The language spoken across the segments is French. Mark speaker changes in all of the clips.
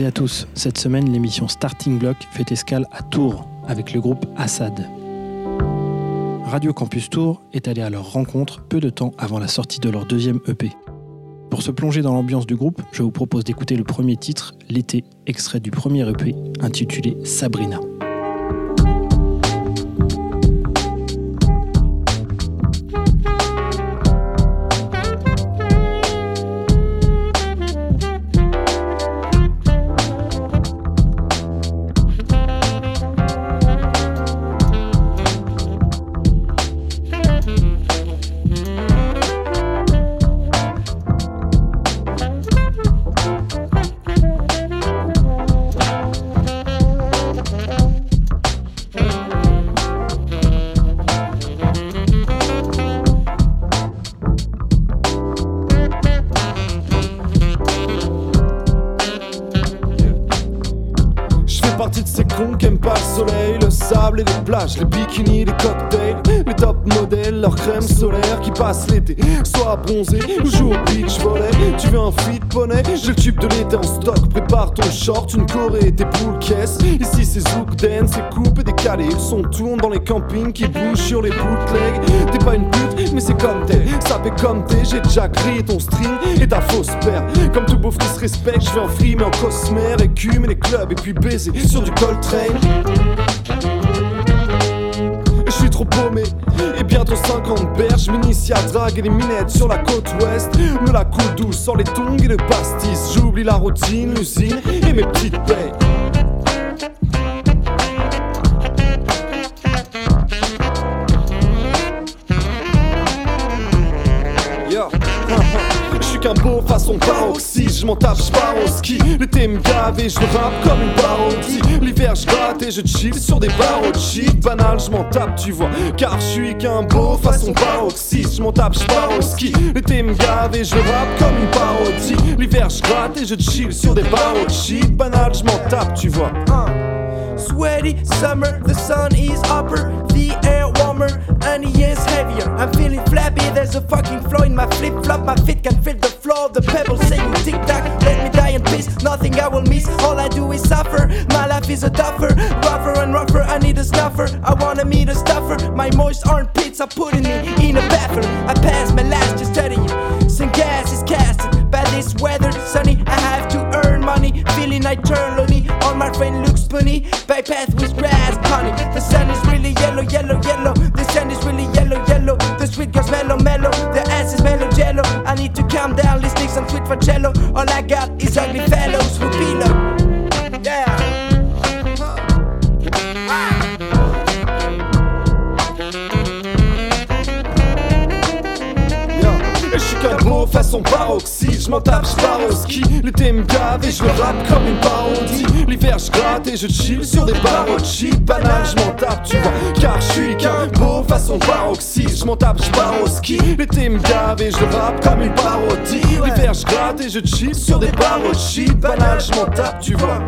Speaker 1: Et à tous. Cette semaine, l'émission Starting Block fait escale à Tours avec le groupe Assad. Radio Campus Tours est allé à leur rencontre peu de temps avant la sortie de leur deuxième EP. Pour se plonger dans l'ambiance du groupe, je vous propose d'écouter le premier titre, L'été, extrait du premier EP intitulé Sabrina.
Speaker 2: Crème solaire qui passe l'été. Soit bronzé ou joue au beach volley. Tu veux un fit poney? J'ai le tube de l'été en stock. Prépare ton short, une corée, tes poules caisses. Ici c'est zouk dance, c'est coupe et décalé. Son tourne dans les campings qui bougent sur les bootlegs. T'es pas une pute, mais c'est comme t'es. Ça fait comme t'es, j'ai déjà grillé ton string et ta fausse paire. Comme tout beau qui se respecte, je vais en free mais en cosmère, écume et les clubs et puis baiser sur du Coltrane Et bientôt 50 berges m'initie à draguer les minettes sur la côte ouest. Me la coule douce sans les tongs et le pastis. J'oublie la routine, l'usine et mes petites payes qu'un beau façon paroxysme Je m'en tape, je au ski. L'été me et je rappe comme une parodie. L'hiver je gratte et je chill sur des barreaux shit Banal, je m'en tape, tu vois. Car je suis qu'un beau façon paroxysme Je m'en tape, je au ski. L'été me et je rappe comme une parodie. L'hiver je gratte et je chill sur des barreaux shit Banal, je m'en tape, tu vois Sweaty summer, the sun is upper, the air warmer, and he is heavier. I'm feeling flabby, there's a fucking flow in my flip flop. My feet can feel the floor, the pebbles saying tick tock. Let me die in peace, nothing I will miss. All I do is suffer. My life is a tougher, rougher and rougher. I need a stuffer, I wanna meet a stuffer. My moist armpits are putting me in a bathroom. I pass my last just studying. Some gas is casted by this weather, sunny. I have to earn money, feeling I turn lonely. All my friend looks funny path with grass, honey. The sun is really yellow, yellow, yellow. The sun is really yellow, yellow. The sweet girl's mellow, mellow. The ass is mellow, jello. I need to calm down, listening some sweet for cello. All I got is ugly fellows paroxyde, je m'en tape, je au ski. L'été me gave et je le rappe comme une parodie. L'hiver je gratte et je chill sur des barreaux shit Banal, je m'en tape, tu vois, car je suis qu'un beau façon paroxyde Je m'en tape, je au ski. L'été me gave et je le rappe comme une parodie. L'hiver je gratte et je chill sur des barreaux shit Banal, je m'en tape, tu vois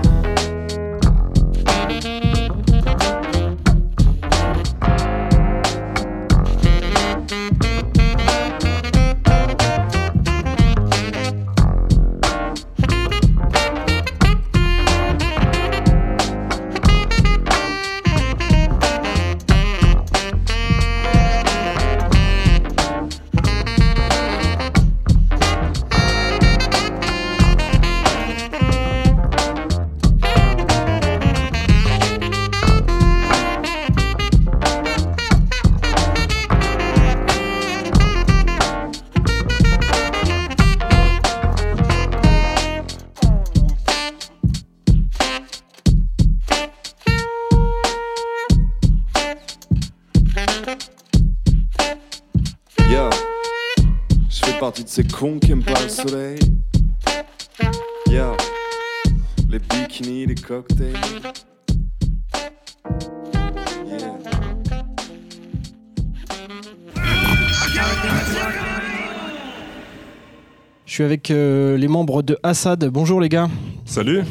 Speaker 2: Yeah.
Speaker 1: Je suis avec euh, les membres de Assad. Bonjour les gars.
Speaker 3: Salut.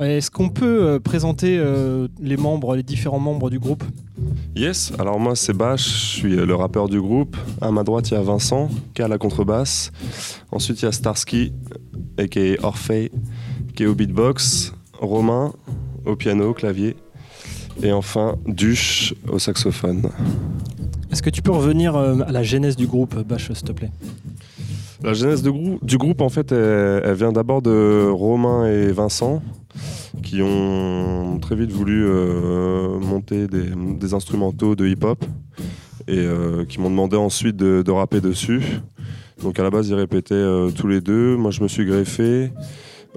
Speaker 1: Est-ce qu'on peut euh, présenter euh, les membres, les différents membres du groupe?
Speaker 3: Yes, alors moi c'est Bach, je suis le rappeur du groupe. À ma droite il y a Vincent qui est à la contrebasse. Ensuite il y a Starsky, aka Orphée, qui est au beatbox, Romain au piano, clavier, et enfin Duche au saxophone.
Speaker 1: Est-ce que tu peux revenir euh, à la genèse du groupe, Bash, s'il te plaît?
Speaker 3: La genèse du groupe, en fait, elle, vient d'abord de Romain et Vincent, qui ont très vite voulu euh, monter des, instrumentaux de hip-hop et euh, qui m'ont demandé ensuite de, rapper dessus. Donc à la base, ils répétaient tous les deux. Moi, je me suis greffé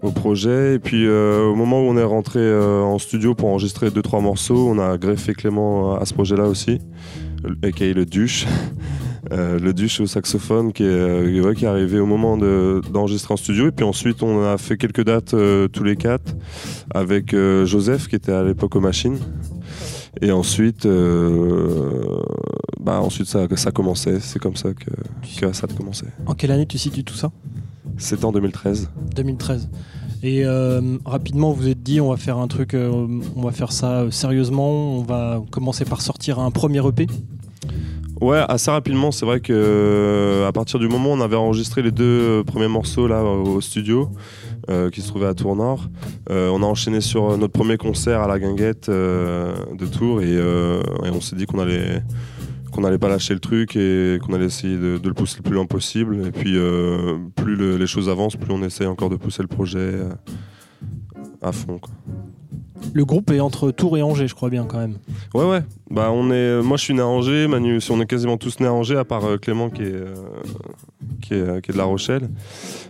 Speaker 3: au projet. Et puis euh, au moment où on est rentré euh, en studio pour enregistrer deux trois morceaux, on a greffé Clément à ce projet-là aussi, aka le Duche. Euh, le Duche au saxophone qui est, qui est arrivé au moment d'enregistrer en studio. Et puis ensuite, on a fait quelques dates tous les quatre avec Joseph qui était à l'époque aux machines. Et ensuite, bah ensuite ça, ça commençait. C'est comme ça que ça a commencé.
Speaker 1: En quelle année tu situes tout ça?
Speaker 3: C'était en 2013.
Speaker 1: 2013. Et euh, rapidement, vous êtes dit, on va faire un truc, euh, on va faire ça euh, sérieusement, on va commencer par sortir un premier EP
Speaker 3: Ouais, assez rapidement, c'est vrai que à partir du moment où on avait enregistré les deux premiers morceaux là au studio, qui se trouvait à Tours Nord, on a enchaîné sur notre premier concert à la Guinguette de Tours et, et on s'est dit qu'on allait qu'on n'allait pas lâcher le truc et qu'on allait essayer de, le pousser le plus loin possible. Et puis, euh, plus les choses avancent, plus on essaie encore de pousser le projet euh, à fond.
Speaker 1: Le groupe est entre Tours et Angers, je crois bien quand même.
Speaker 3: Ouais, ouais. Bah, on est, moi, je suis né à Angers. Manu, on est quasiment tous nés à Angers, à part euh, Clément qui est, qui est, de La Rochelle.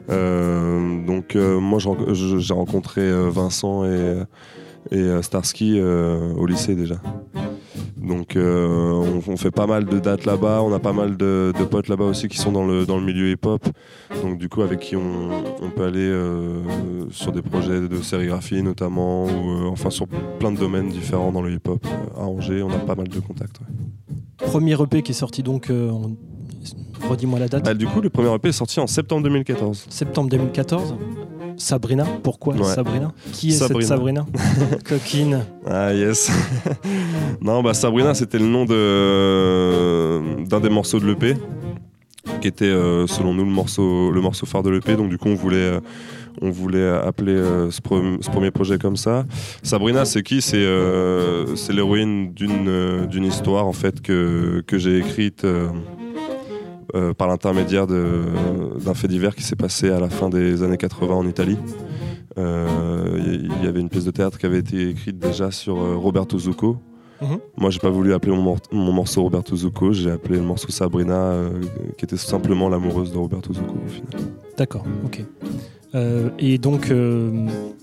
Speaker 3: donc, moi, j'ai rencontré Vincent et, et Starsky au lycée déjà. Donc euh, on, fait pas mal de dates là-bas, on a pas mal de, potes là-bas aussi qui sont dans le, dans le milieu hip-hop. Donc du coup avec qui on, peut aller euh, sur des projets de sérigraphie notamment, ou euh, enfin sur plein de domaines différents dans le hip-hop. à Angers, on a pas mal de contacts.
Speaker 1: Premier EP qui est sorti donc Redis-moi la date.
Speaker 3: Bah, du coup, le premier EP est sorti en septembre 2014.
Speaker 1: Septembre 2014 Sabrina Pourquoi Sabrina Qui est cette Sabrina Coquine.
Speaker 3: Ah yes. non, bah Sabrina, c'était le nom de d'un des morceaux de l'EP, qui était euh, selon nous le morceau le morceau phare de l'EP. Donc du coup, on voulait euh, on voulait appeler euh, ce, premier projet comme ça. Sabrina, c'est qui? C'est c'est l'héroïne d'une d'une histoire en fait que que j'ai écrite euh, par l'intermédiaire d'un fait divers qui s'est passé à la fin des années 80 en Italie. Euh, il y avait une pièce de théâtre qui avait été écrite déjà sur euh, Roberto Zucco. Mhm. Moi, j'ai pas voulu appeler mon, morceau Roberto Zucco, j'ai appelé le morceau Sabrina, qui était simplement l'amoureuse de Roberto Zucco au final.
Speaker 1: D'accord, ok. Et donc,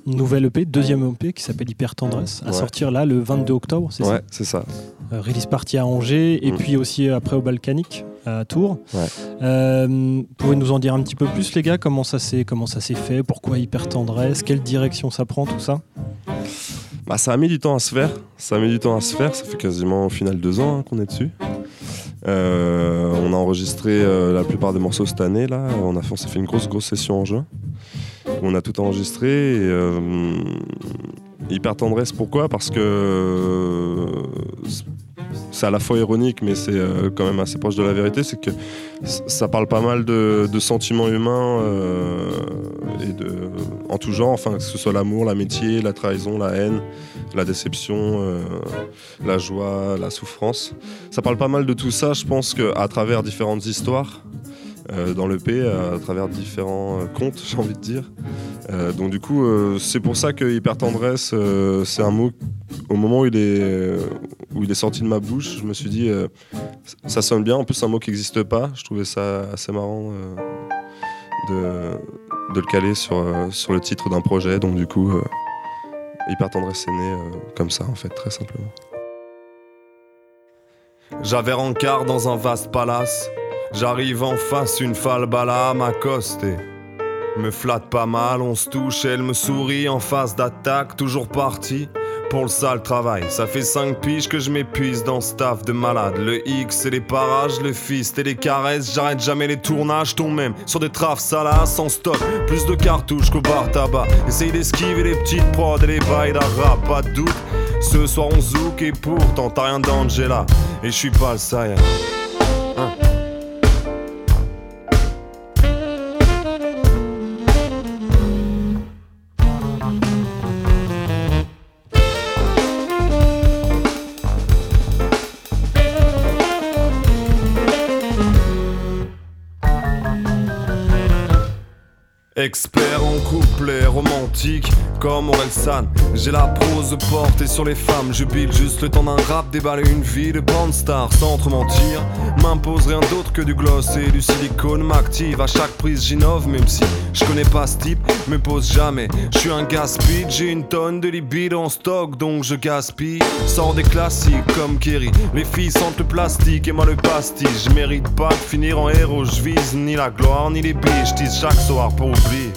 Speaker 1: nouvelle EP, deuxième EP qui s'appelle Hyper Tendresse, à sortir là le 22 octobre,
Speaker 3: c'est ça Ouais, c'est ça.
Speaker 1: release party à Angers, et mm. puis aussi après au Balkanique à Tours. Euh, pouvez nous en dire un petit peu plus, les gars? Comment ça s'est comment ça s'est fait? Pourquoi hyper tendresse? Quelle direction ça prend tout ça?
Speaker 3: Bah, ça a mis du temps à se faire. Ça a mis du temps à se faire. Ça fait quasiment au final deux ans hein, qu'on est dessus. Euh, on a enregistré euh, la plupart des morceaux cette année là. On a fait, fait une grosse grosse session en juin. On a tout enregistré. Et, hyper tendresse. Pourquoi? Parce que c'est à la fois ironique, mais c'est euh, quand même assez proche de la vérité, c'est que ça parle pas mal de, sentiments humains euh, et de, en tout genre, enfin que ce soit l'amour, l'amitié, la trahison, la haine, la déception, euh, la joie, la souffrance. Ça parle pas mal de tout ça, je pense qu'à travers différentes histoires. Dans le P à travers différents contes, j'ai envie de dire. donc du coup, c'est pour ça que hyper tendresse, c'est un mot au moment où il est, où il est sorti de ma bouche, je me suis dit, euh, ça sonne bien. En plus, c'est un mot qui n'existe pas. Je trouvais ça assez marrant euh, de, le caler sur, euh, sur le titre d'un projet. Donc, du coup, Hyper Tendresse est né comme ça, en fait, très simplement.
Speaker 2: J'avais rencard dans un vaste palace. J'arrive en face, une falbala m'accoster. Me flatte pas mal, on se touche, elle me sourit en face d'attaque, toujours parti pour le sale travail. Ça fait 5 piges que je m'épuise dans ce taf de malade. Le X et les parages, le fist et les caresses. J'arrête jamais les tournages, tombe même sur des trafs salas sans stock. Plus de cartouches qu'au bar tabac. Essaye d'esquiver les petites prods et les bails d'arabe, pas de doute. Ce soir on zouk et pourtant t'as rien d'Angela. Et je suis pas le saïen. Expert en couplet romantique comme Orelsan J'ai la prose portée sur les femmes Je juste le temps d'un rap Déballer une vie de bande star. Sans te mentir M'impose rien d'autre que du gloss et du silicone. M'active à chaque prise j'innove Même si je connais pas ce type Me pose jamais. Je suis un gaspille J'ai une tonne de libido en stock Donc je gaspille. Sors des classiques comme Kerry. Les filles sentent le plastique et moi le pastis Je mérite pas de finir en héros Je vise ni la gloire ni les billes Je chaque soir pour oublier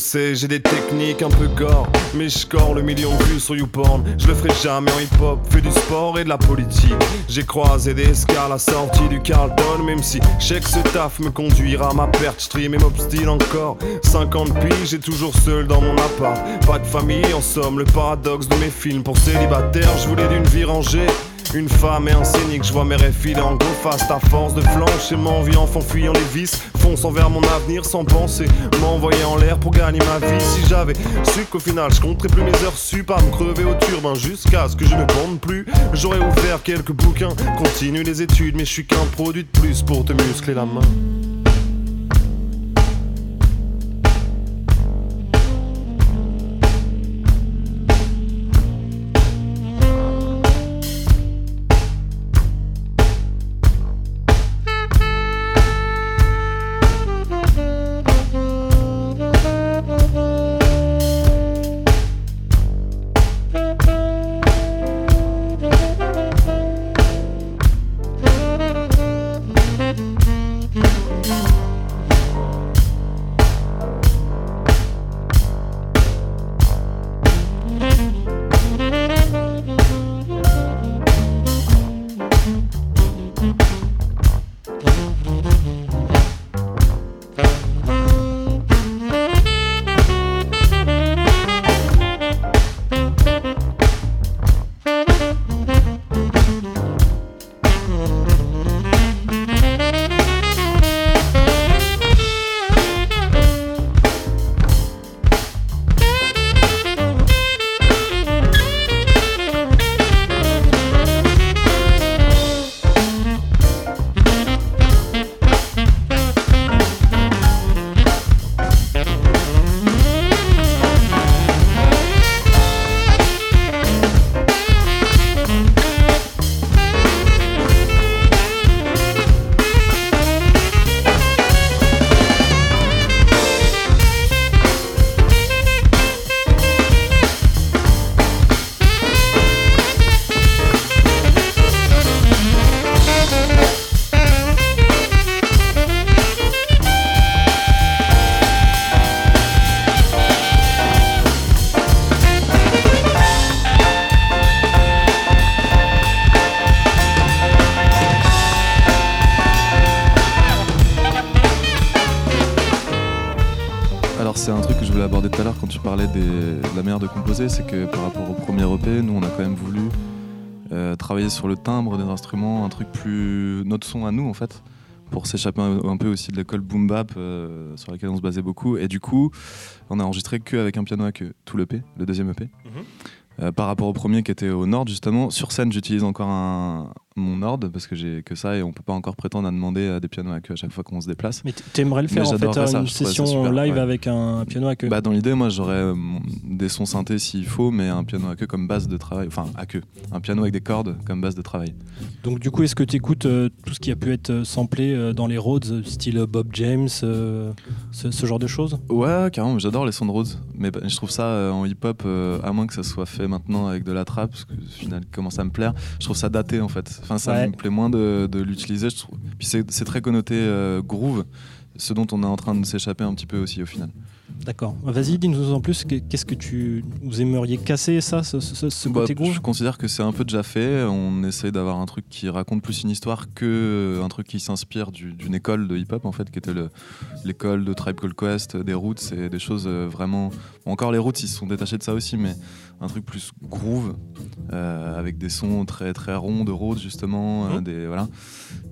Speaker 2: j'ai des techniques un peu gore, mais je score le million de vues sur YouPorn. Je le ferai jamais en hip-hop, fais du sport et de la politique. J'ai croisé des scars à la sortie du Carlton, même si je que ce taf me conduira à ma perte. Stream et m'obstine encore. 50 piges, j'ai toujours seul dans mon appart. Pas de famille, en somme, le paradoxe de mes films. Pour célibataire, je voulais d'une vie rangée. Une femme et un scénique, je vois mes rêves en go fast à force de flancher m'envie en fuyant les vis, fonçant vers mon avenir sans penser, m'envoyer en l'air pour gagner ma vie. Si j'avais su qu'au final je compterais plus mes heures sup à me crever au turbin jusqu'à ce que je ne bande plus, j'aurais ouvert quelques bouquins, continue les études, mais je suis qu'un produit de plus pour te muscler la main.
Speaker 4: C'est que par rapport au premier EP, nous on a quand même voulu euh, travailler sur le timbre des instruments, un truc plus notre son à nous en fait, pour s'échapper un, peu aussi de l'école boom bap euh, sur laquelle on se basait beaucoup. Et du coup, on a enregistré qu'avec un piano à queue, tout l'EP, le deuxième EP. Mhm. Euh, par rapport au premier qui était au nord justement, sur scène j'utilise encore un, mon ordre parce que j'ai que ça et on peut pas encore prétendre à demander à des pianos à queue à chaque fois qu'on se déplace.
Speaker 1: Mais t'aimerais le faire en fait, une session live avec un piano à queue
Speaker 4: bah, Dans l'idée, moi j'aurais euh, des sons synthés s'il faut, mais un piano à queue comme base de travail, enfin à queue, un piano avec des cordes comme base de travail.
Speaker 1: Donc du coup, est-ce que tu écoutes euh, tout ce qui a pu être euh, samplé dans les Rhodes, style Bob James, ce, genre de choses?
Speaker 4: Ouais, carrément, j'adore les sons de Rhodes, mais bah, je trouve ça en hip-hop, à moins que ça soit fait maintenant avec de la trap, parce que au final commence à me plaire, je trouve ça daté en fait. Enfin, ça me plaît moins de, l'utiliser. Puis c'est très connoté euh, groove, ce dont on est en train de s'échapper un petit peu aussi au final.
Speaker 1: D'accord. Vas-y, dis-nous en plus. Qu'est-ce que tu vous aimeriez casser ça, ce, ce, ce
Speaker 4: Bah,
Speaker 1: côté groove
Speaker 4: je considère que c'est un peu déjà fait. On essaye d'avoir un truc qui raconte plus une histoire que euh, un truc qui s'inspire du- d'une école de hip-hop en fait, qui était le- l'école de Tribe Called Quest, des Roots, et des choses euh, vraiment. bon, encore les Roots, ils se sont détachés de ça aussi, mais un truc plus groove, euh, avec des sons très très ronds de Rhodes justement, euh, des voilà.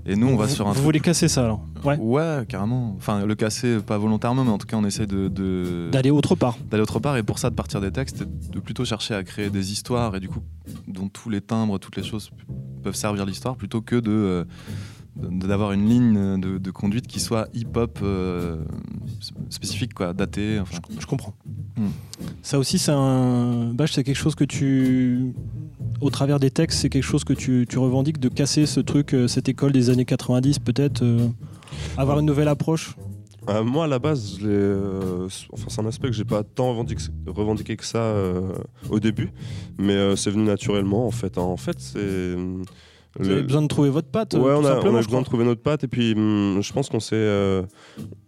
Speaker 4: Et nous, on va
Speaker 1: vous,
Speaker 4: sur un
Speaker 1: vous
Speaker 4: truc
Speaker 1: voulez casser ça alors? Ouais.
Speaker 4: Ouais, carrément. Enfin, le casser, pas volontairement, mais en tout cas, on essaie de-
Speaker 1: D'aller autre part.
Speaker 4: d'aller autre part et pour ça de partir des textes et de plutôt chercher à créer des histoires et du coup dont tous les timbres toutes les choses peuvent servir l'histoire plutôt que de euh, d'avoir une ligne de, de conduite qui soit hip-hop euh, spécifique quoi datée enfin
Speaker 1: Je comprends.
Speaker 4: Hmm.
Speaker 1: Ça aussi, c'est un. Bâche, c'est quelque chose que tu. Au travers des textes, c'est quelque chose que tu, tu revendiques de casser ce truc, euh, cette école des années 90, peut-être. euh, avoir une nouvelle approche.
Speaker 3: Euh, moi, à la base, euh, enfin, c'est un aspect que j'ai pas tant revendiqué, que ça euh, au début, mais c'est venu naturellement en fait. hein. En fait, c'est.
Speaker 1: Vous avez besoin de trouver votre patte.
Speaker 3: Ouais, on a, on besoin de trouver notre patte et puis hum, je pense qu'on s'est, euh,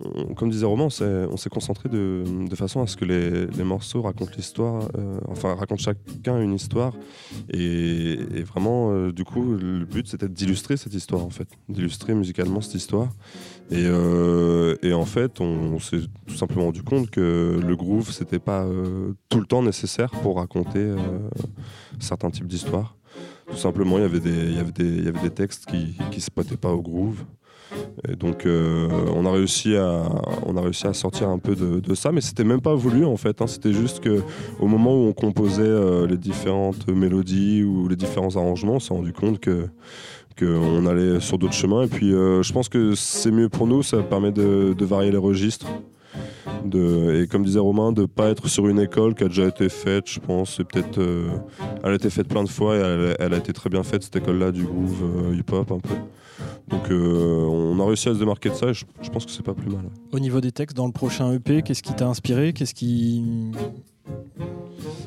Speaker 3: on- comme disait Romain, on s'est, on concentré de, de façon à ce que les, les morceaux racontent l'histoire, euh, enfin racontent chacun une histoire et, et vraiment euh, du coup le but c'était d'illustrer cette histoire en fait, d'illustrer musicalement cette histoire et, et en fait on, s'est tout simplement rendu compte que le groove c'était pas tout le temps nécessaire pour raconter certains types d'histoires. Tout simplement, il y avait des, il y avait des, il y avait des textes qui ne se prêtaient pas au groove. Et donc, euh, on, a réussi à, on a réussi à sortir un peu de, ça, mais c'était même pas voulu en fait. hein. C'était juste que au moment où on composait euh, les différentes mélodies ou les différents arrangements, on s'est rendu compte que qu'on allait sur d'autres chemins. Et puis, euh, je pense que c'est mieux pour nous. Ça permet de, de varier les registres. De, et comme disait Romain, de pas être sur une école qui a déjà été faite, je pense. Peut-être, euh, elle a été faite plein de fois et elle, elle a été très bien faite cette école-là du groove euh, hip-hop un peu. Donc euh, on a réussi à se démarquer de ça et je, je pense que c'est pas plus mal.
Speaker 1: Au niveau des textes, dans le prochain EP, qu'est-ce qui t'a inspiré? Qu'est-ce qui.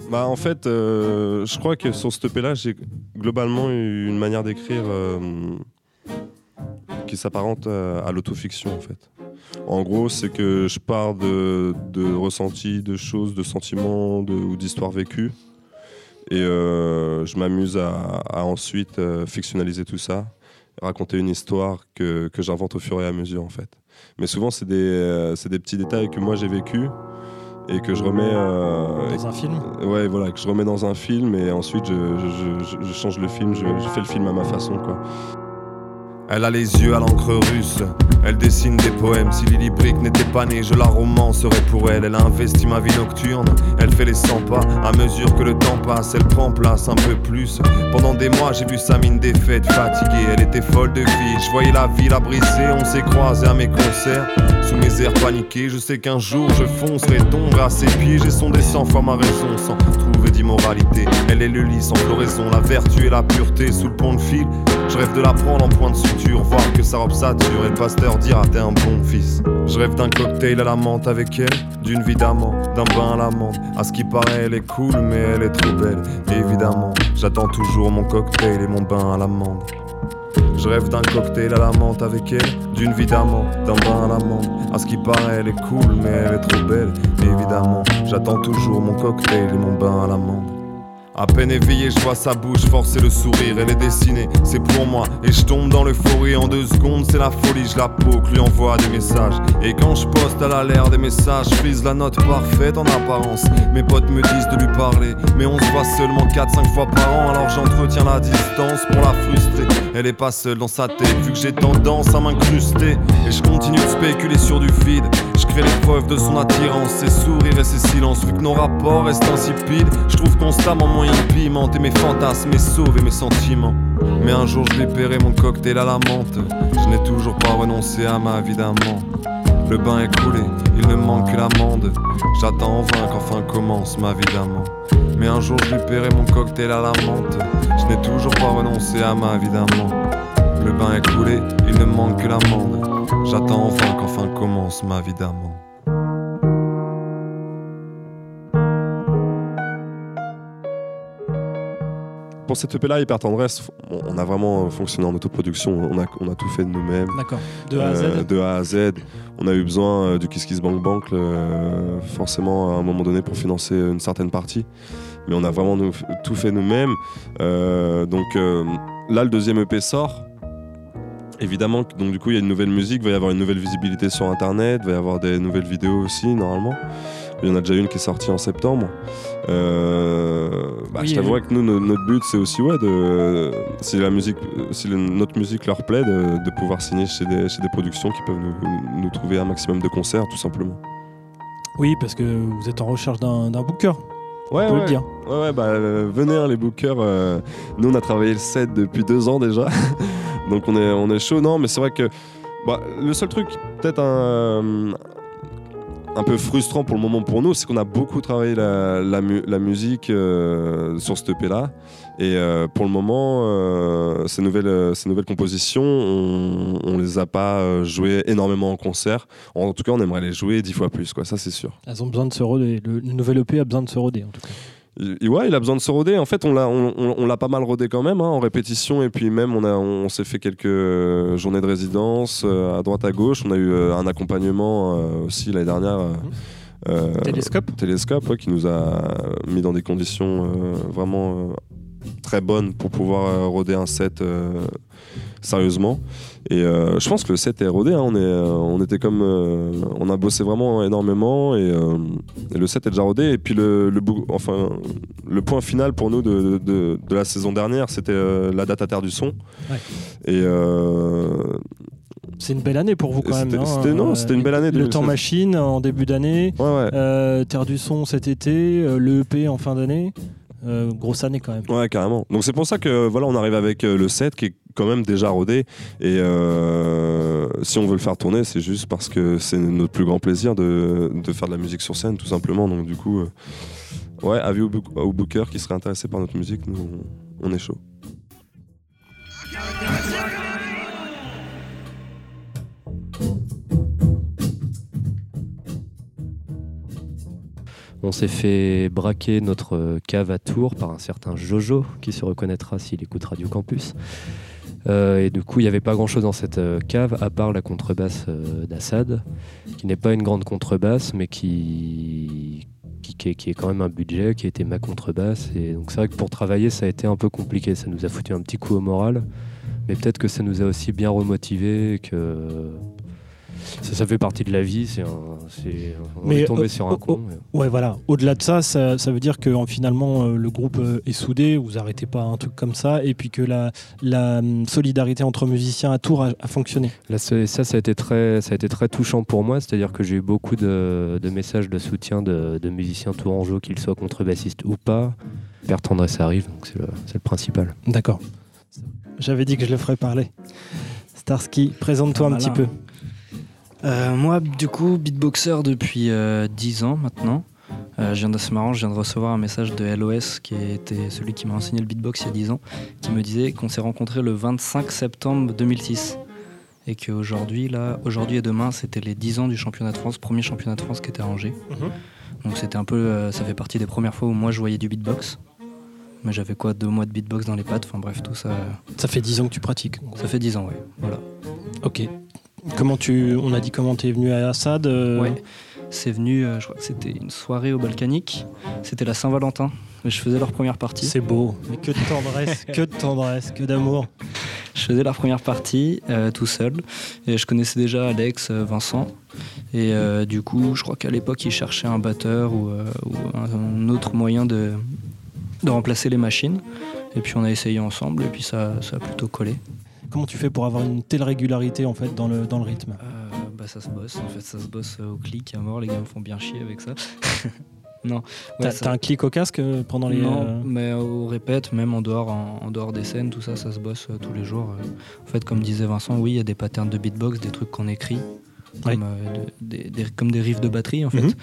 Speaker 3: Bah en fait, je crois que sur ce EP-là, j'ai globalement eu une manière d'écrire qui s'apparente à, à l'autofiction en fait. En gros, c'est que je pars de, de ressentis, de choses, de sentiments de, ou d'histoires vécues. Et euh, je m'amuse à, à ensuite euh, fictionnaliser tout ça, raconter une histoire que, que j'invente au fur et à mesure en fait. Mais souvent, c'est des, euh, c'est des petits détails que moi j'ai vécu et que je remets. euh,
Speaker 1: Dans un film
Speaker 3: Ouais, voilà, que je remets dans un film et ensuite je, je- je- je change le film, je, je fais le film à ma façon, quoi.
Speaker 2: Elle a les yeux à l'encre russe, elle dessine des poèmes. Si Lily Brick n'était pas née, je la romancerais pour elle. Elle a investi ma vie nocturne, elle fait les 100 pas. À mesure que le temps passe, elle prend place un peu plus. Pendant des mois, j'ai vu sa mine défaite, fatiguée. Elle était folle de vie, je voyais la ville à briser. On s'est croisés à mes concerts, sous mes airs paniqués. Je sais qu'un jour je foncerai tomber à ses pieds. J'ai sondé 100 fois ma raison sans trouver d'immoralité. Elle est le lit sans floraison, la vertu et la pureté sous le pont de fil. Je rêve de la prendre en point de suture, voir que sa robe sature et le pasteur dira t'es un bon fils. Je rêve d'un cocktail à la menthe avec elle, d'une vie d'amant, d'un bain à l'amande. À ce qui paraît, elle est cool, mais elle est trop belle. Évidemment, j'attends toujours mon cocktail et mon bain à l'amande. Je rêve d'un cocktail à la menthe avec elle, d'une vie d'amant, d'un bain à l'amande. À ce qui paraît, elle est cool, mais elle est trop belle. Évidemment, j'attends toujours mon cocktail et mon bain à l'amande. À peine éveillé, je vois sa bouche forcer le sourire. Elle est dessinée, c'est pour moi. Et je tombe dans l'euphorie en deux secondes, c'est la folie. Je la poke, lui envoie des messages. Et quand je poste, elle a l'air des messages. Frise la note parfaite en apparence. Mes potes me disent de lui parler. Mais on se voit seulement 4-5 fois par an. Alors j'entretiens la distance pour la frustrer. Elle est pas seule dans sa tête, vu que j'ai tendance à m'incruster. Et je continue de spéculer sur du vide. Crée les preuves de son attirance, ses sourires et ses silences. Vu que nos rapports restent insipides, je trouve constamment moyen de pimenter mes fantasmes, mes sauves et mes sentiments. Mais un jour je paierai mon cocktail à la menthe. Je n'ai toujours pas renoncé à ma vie d'amant. Le bain est coulé, il ne manque que l'amende. J'attends en vain qu'enfin commence ma vie d'amant. Mais un jour je paierai mon cocktail à la menthe. Je n'ai toujours pas renoncé à ma vie d'amant. Le bain est coulé, il ne manque que l'amende. J'attends en vain qu'enfin commence ma vie d'amant.
Speaker 3: Pour cette EP là, Hyper Tendresse, on, a vraiment fonctionné en autoproduction. On a, on a tout fait de nous-mêmes.
Speaker 1: D'accord. De A à Z.
Speaker 3: Euh, de A à Z. On a eu besoin euh, du Kiss Kiss Bank Bank, euh, forcément, à un moment donné, pour financer une certaine partie. Mais on a vraiment nous- tout fait nous-mêmes. Euh, donc euh, là, le deuxième EP sort. Évidemment, donc du coup, il y a une nouvelle musique, il va y avoir une nouvelle visibilité sur Internet, il va y avoir des nouvelles vidéos aussi, normalement. Il y en a déjà une qui est sortie en septembre. Euh, bah,
Speaker 1: Oui,
Speaker 3: je t'avouerais
Speaker 1: oui.
Speaker 3: que nous, no- notre but, c'est aussi, ouais, de, si, la musique, si le- notre musique leur plaît, de, de pouvoir signer chez des, chez des productions qui peuvent nous, nous trouver un maximum de concerts, tout simplement.
Speaker 1: Oui, parce que vous êtes en recherche d'un d'un booker,
Speaker 3: Ouais, ouais.
Speaker 1: le dire.
Speaker 3: Ouais, ouais, bah, euh, venez, hein, les bookers. euh, nous, on a travaillé le set depuis deux ans déjà. Donc, on est, on est chaud. Non, mais c'est vrai que bah, le seul truc, peut-être un, un peu frustrant pour le moment pour nous, c'est qu'on a beaucoup travaillé la, la, mu- la musique euh, sur cette EP-là. Et euh, pour le moment, euh, ces, nouvelles, euh, ces nouvelles compositions, on, on les a pas euh, jouées énormément en concert. En tout cas, on aimerait les jouer dix fois plus, quoi. Ça, c'est sûr.
Speaker 1: Elles ont besoin de se roder. Le, le nouvel EP a besoin de se roder, en tout cas.
Speaker 3: Il- Ouais, il a besoin de se roder. En fait, on l'a, on, on- on l'a pas mal rodé quand même hein, en répétition. Et puis même, on, a, on, s'est fait quelques euh, journées de résidence euh, à droite à gauche. On a eu euh, un accompagnement aussi l'année dernière. euh,
Speaker 1: Télescope
Speaker 3: Télescope, ouais, qui nous a mis dans des conditions vraiment très bonnes pour pouvoir roder un set sérieusement. Et euh, je pense que le set est rodé. hein. On, est, euh, on était comme, euh, on a bossé vraiment énormément et, et le set est déjà rodé. Et puis le, enfin, le point final pour nous de, de- de la saison dernière, c'était la date à terre du son.
Speaker 1: Ouais.
Speaker 3: Et
Speaker 1: C'est une belle année pour vous, quand même.
Speaker 3: C'était-
Speaker 1: hein.
Speaker 3: c'était- non, c'était une belle année,
Speaker 1: Le
Speaker 3: 2016.
Speaker 1: temps machine en début d'année.
Speaker 3: ouais, ouais.
Speaker 1: Terre du son cet été. le EP en fin d'année. Euh, grosse année, quand même.
Speaker 3: Ouais, carrément. Donc c'est pour ça que voilà, on arrive avec euh, le set qui est quand même déjà rodé. Et euh, si on veut le faire tourner, c'est juste parce que c'est notre plus grand plaisir de, de faire de la musique sur scène, tout simplement. Donc du coup, euh, ouais, avis aux, book- aux bookers qui seraient intéressés par notre musique, nous, on, on est chaud.
Speaker 5: On s'est fait braquer notre cave à Tours par un certain Jojo, qui se reconnaîtra s'il écoute Radio Campus. Euh, et du coup, il n'y avait pas grand-chose dans cette euh, cave, à part la contrebasse euh, d'Assad, qui n'est pas une grande contrebasse, mais qui, qui, est, quand même un budget, qui était ma contrebasse. Et donc c'est vrai que pour travailler, ça a été un peu compliqué. Ça nous a foutu un petit coup au moral, mais peut-être que ça nous a aussi bien remotivé que... Ça, ça fait partie de la vie, c'est un- c'est- on
Speaker 1: Mais,
Speaker 5: est tombé
Speaker 1: euh,
Speaker 5: sur
Speaker 1: oh,
Speaker 5: un con. mais-
Speaker 1: Ouais, voilà. Au-delà de ça, ça, ça veut dire que en, finalement, euh, le groupe euh, est soudé, vous arrêtez pas un truc comme ça, et puis que la, la hum, solidarité entre musiciens à Tours a, a fonctionné.
Speaker 5: Là, ça, ça a, été très, ça a été très touchant pour moi, c'est-à-dire que j'ai eu beaucoup de, de messages de soutien de, de musiciens tourangeaux, qu'ils soient contrebassistes ou pas. Père Tendresse arrive, donc c'est le, c'est le principal.
Speaker 1: D'accord. J'avais dit que je le ferais parler. Starsky, présente-toi un petit peu.
Speaker 6: Euh, moi, du coup, beatboxer depuis euh, 10 ans maintenant. Euh, je viens de, c'est marrant, je viens de recevoir un message de LOS, qui était celui qui m'a enseigné le beatbox il y a 10 ans, qui me disait qu'on s'est rencontrés le 25 septembre 2006. Et qu'aujourd'hui, là, aujourd'hui et demain, c'était les 10 ans du championnat de France, premier championnat de France qui était à Angers.
Speaker 1: Mhm.
Speaker 6: Donc c'était un peu, euh, ça fait partie des premières fois où moi je voyais du beatbox. Mais j'avais quoi, deux mois de beatbox dans les pattes, enfin bref, tout ça,
Speaker 1: Ça fait 10 ans que tu pratiques.
Speaker 6: ça fait 10 ans, ouais. Voilà.
Speaker 1: Ok. Comment tu, on a dit comment tu es venu à Assad euh,
Speaker 6: Ouais. C'est venu, euh, je crois que c'était une soirée au Balkanique. C'était la Saint-Valentin. Je faisais leur première partie.
Speaker 1: C'est beau. Mais que de tendresse, que de tendresse, que d'amour.
Speaker 6: Je faisais leur première partie euh, tout seul. Et je connaissais déjà Alex, Vincent. Et euh, du coup, je crois qu'à l'époque, ils cherchaient un batteur ou, euh, ou un, un autre moyen de, de remplacer les machines. Et puis on a essayé ensemble et puis ça, ça a plutôt collé.
Speaker 1: Comment tu fais pour avoir une telle régularité en fait dans le, dans le rythme?
Speaker 6: Euh, bah ça se bosse, en fait ça se bosse euh, au clic à mort, les gars me font bien chier avec ça. non, ouais,
Speaker 1: T'as
Speaker 6: ça-
Speaker 1: un clic au casque euh, pendant les.
Speaker 6: Non, mais au répète, même en dehors, en, en dehors des scènes, tout ça, ça se bosse tous les jours. En fait, comme disait Vincent, oui, il y a des patterns de beatbox, des trucs qu'on écrit, comme, euh, de- des, des- comme des riffs de batterie, en fait.
Speaker 1: Mhm.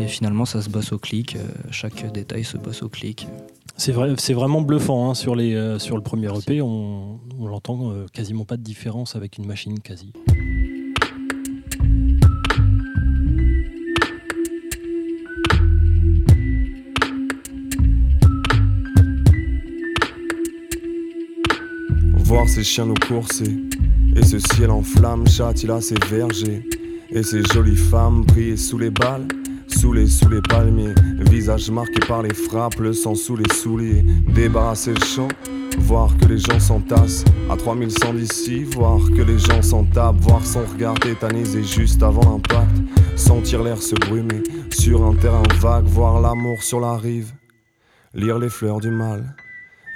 Speaker 6: Et finalement, ça se bosse au clic. euh, chaque détail se bosse au clic.
Speaker 1: C'est vrai, c'est vraiment bluffant hein, euh, sur le premier EP. On, on l'entend euh, quasiment pas de différence avec une machine quasi.
Speaker 2: Voir ces chiens nous courser. Et ce ciel en flammes châtie ses vergers. Et ces jolies femmes priées sous les balles. Sous les, sous les palmiers, visage marqué par les frappes, le sang sous les souliers, débarrasser le champ, voir que les gens s'entassent. À 3100 d'ici, voir que les gens s'en tapent, voir son regard tétanisé juste avant l'impact, sentir l'air se brumer sur un terrain vague, voir l'amour sur la rive, lire les fleurs du mal.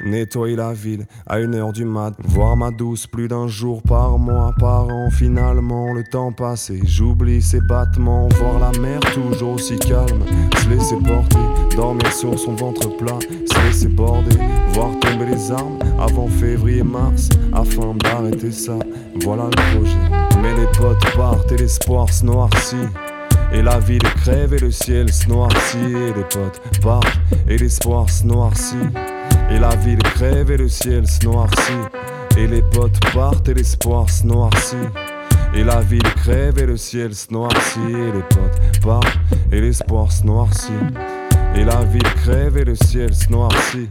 Speaker 2: Nettoyer la ville à une heure du mat. Voir ma douce plus d'un jour par mois, par an. Finalement, le temps passé, j'oublie ses battements. Voir la mer toujours aussi calme. Se laisser porter, dormir sur son ventre plat. Se laisser border, voir tomber les armes avant février-mars. Afin d'arrêter ça, voilà le projet. Mais les potes partent et l'espoir se noircit. Et la ville crève et le ciel se noircit. Et les potes partent et l'espoir se noircit. Et la ville crève et le ciel se noircit. Et les potes partent et l'espoir se noircit. Et la ville crève et le ciel se noircit. Et les potes partent et l'espoir se noircit. Et la ville crève et le ciel se noircit.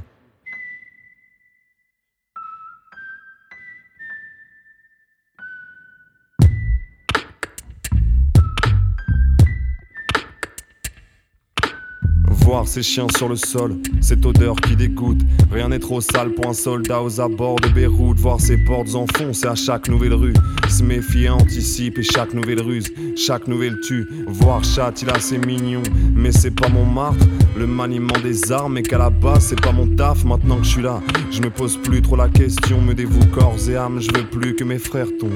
Speaker 2: Ces chiens sur le sol, cette odeur qui dégoûte. Rien n'est trop sale pour un soldat aux abords de Beyrouth. Voir ses portes enfoncées à chaque nouvelle rue. Se méfier, anticipe et chaque nouvelle ruse, chaque nouvelle tue. Voir chat, il a assez mignon, mais c'est pas mon marque. Le maniement des armes et qu'à la base c'est pas mon taf. Maintenant que je suis là, je me pose plus trop la question. Me dévoue corps et âme, je veux plus que mes frères tombent.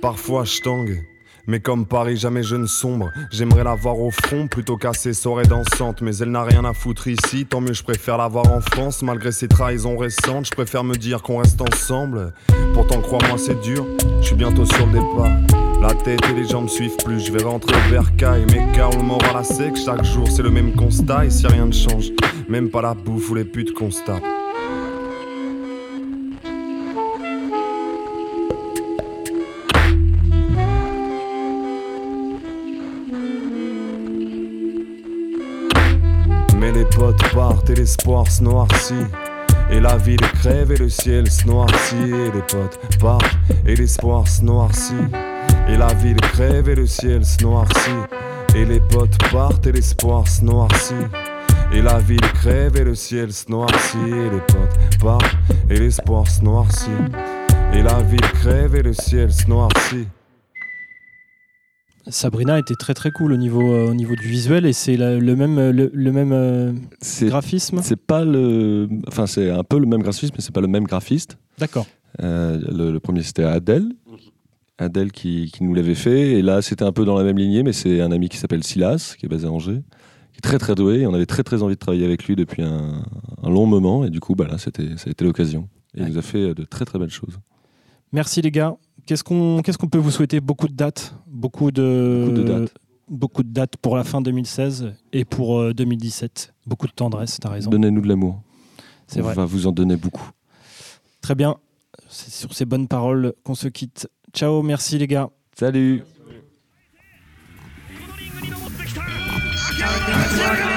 Speaker 2: Parfois je tangue. Mais comme Paris, jamais je ne sombre. J'aimerais la voir au front plutôt qu'à ses soirées dansantes. Mais elle n'a rien à foutre ici, tant mieux je préfère la voir en France. Malgré ses trahisons récentes, je préfère me dire qu'on reste ensemble. Pourtant, crois-moi, c'est dur, je suis bientôt sur le départ. La tête et les jambes suivent plus, je vais rentrer vers Caille. Mais car le moral à sec, chaque jour c'est le même constat. Et si rien ne change, même pas la bouffe ou les putes constat. Mais l'espoir se noircit. Et la ville crève et le ciel se noircit. Et les potes partent et l'espoir se noircit. Et la ville crève et le ciel se noircit. Et les potes partent et l'espoir se noircit. Et la ville crève et le ciel se noircit. Et les potes partent et l'espoir se noircit. Et la ville crève et le ciel se noircit.
Speaker 1: Sabrina était très très cool au niveau, euh, au niveau du visuel et c'est le même, euh, le, le même euh, graphisme?
Speaker 7: c'est pas le. Enfin, c'est un peu le même graphisme, mais c'est pas le même graphiste.
Speaker 1: D'accord.
Speaker 7: Euh, le, le premier, c'était Adèle. Adèle qui, qui nous l'avait fait. Et là, c'était un peu dans la même lignée, mais c'est un ami qui s'appelle Silas, qui est basé à Angers, qui est très très doué. Et on avait très très envie de travailler avec lui depuis un, un long moment. Et du coup, bah, là, c'était, ça a été l'occasion. Et il nous a fait de très très belles choses.
Speaker 1: Merci les gars. Qu'est-ce qu'on peut vous souhaiter? Beaucoup de dates, beaucoup de,
Speaker 7: Beaucoup de dates.
Speaker 1: beaucoup de dates pour la fin 2016 et pour euh, 2017. Beaucoup de tendresse, t'as raison.
Speaker 7: Donnez-nous de l'amour.
Speaker 1: C'est
Speaker 7: on va vous en donner beaucoup.
Speaker 1: Très bien. C'est sur ces bonnes paroles qu'on se quitte. Ciao, merci les gars.
Speaker 7: Salut「